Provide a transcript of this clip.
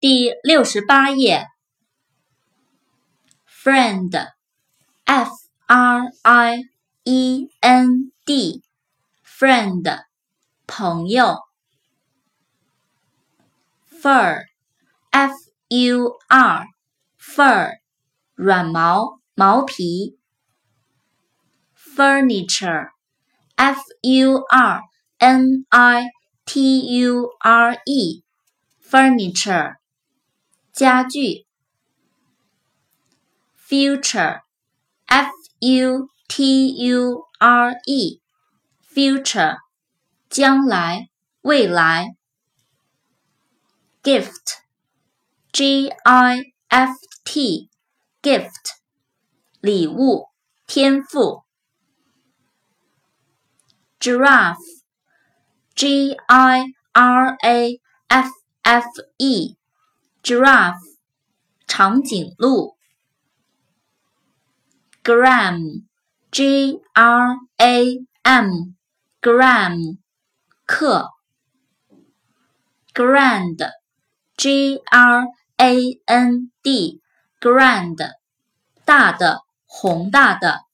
第六十八页。Friend，f r i e n d，friend，朋友。Fur，f u r，fur，软毛、毛皮。Furniture，f u r n i t u r e，furniture，家具。Future，f u t u r e，future，将来、未来。Gift，g i f t，gift，礼物、天赋。Giraffe，g i r a f f Giraffe，长颈鹿。Gram，g r a m，gram，克。Grand，g r a n d，grand，大的，宏大的。